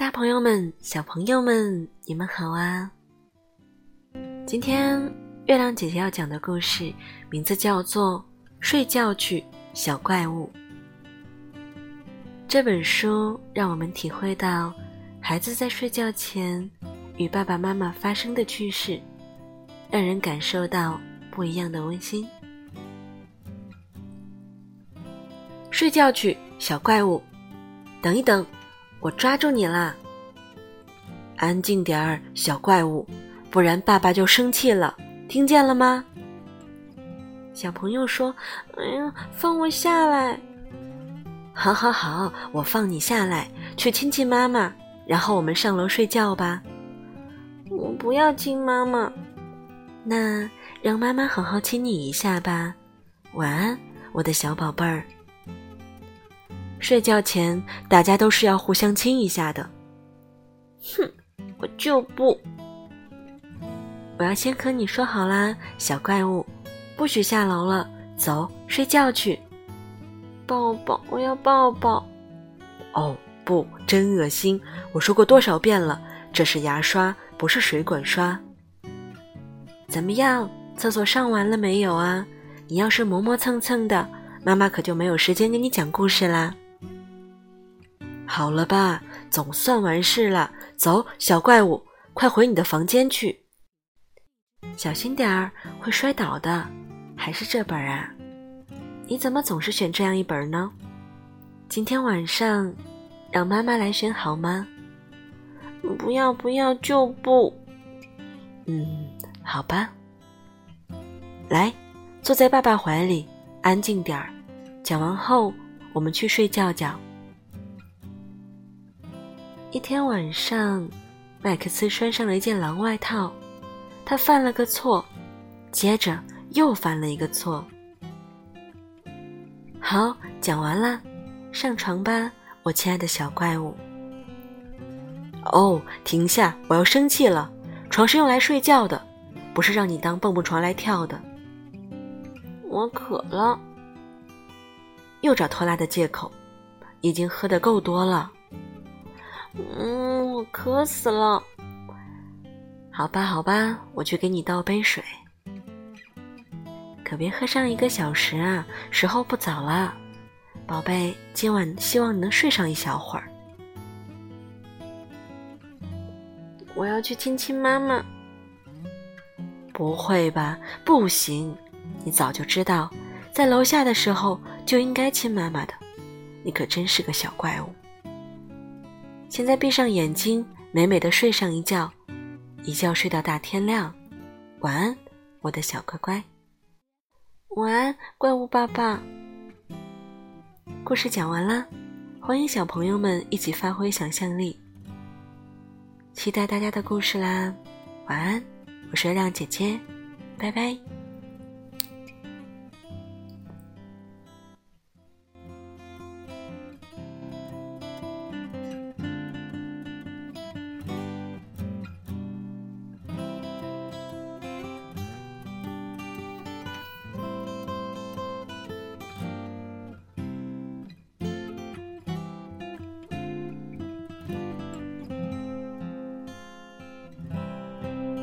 大朋友们、小朋友们，你们好啊！今天月亮姐姐要讲的故事名字叫做《睡觉去，小怪物》。这本书让我们体会到孩子在睡觉前与爸爸妈妈发生的趣事，让人感受到不一样的温馨。睡觉去，小怪物！等一等，我抓住你啦！安静点儿，小怪物，不然爸爸就生气了，听见了吗？小朋友说：“哎呀，放我下来！”好好好，我放你下来，去亲亲妈妈，然后我们上楼睡觉吧。我不要亲妈妈，那让妈妈好好亲你一下吧。晚安，我的小宝贝儿。睡觉前，大家都是要互相亲一下的。哼。我就不，我要先和你说好啦，小怪物，不许下楼了，走，睡觉去。抱抱，我要抱抱。哦，不，真恶心！我说过多少遍了，这是牙刷，不是水管刷。怎么样，厕所上完了没有啊？你要是磨磨蹭蹭的，妈妈可就没有时间给你讲故事啦。好了吧，总算完事了。走，小怪物，快回你的房间去。小心点儿，会摔倒的。还是这本啊？你怎么总是选这样一本呢？今天晚上，让妈妈来选好吗？不要不要，就不。嗯，好吧。来，坐在爸爸怀里，安静点儿。讲完后，我们去睡觉觉。一天晚上，麦克斯穿上了一件狼外套，他犯了个错，接着又犯了一个错。好，讲完了，上床吧，我亲爱的小怪物。哦，停下！我要生气了。床是用来睡觉的，不是让你当蹦蹦床来跳的。我渴了，又找拖拉的借口，已经喝的够多了。嗯，我渴死了。好吧，好吧，我去给你倒杯水。可别喝上一个小时啊，时候不早了，宝贝。今晚希望你能睡上一小会儿。我要去亲亲妈妈。不会吧？不行，你早就知道，在楼下的时候就应该亲妈妈的。你可真是个小怪物。现在闭上眼睛，美美的睡上一觉，一觉睡到大天亮。晚安，我的小乖乖。晚安，怪物爸爸。故事讲完了，欢迎小朋友们一起发挥想象力，期待大家的故事啦。晚安，我是月亮姐姐，拜拜。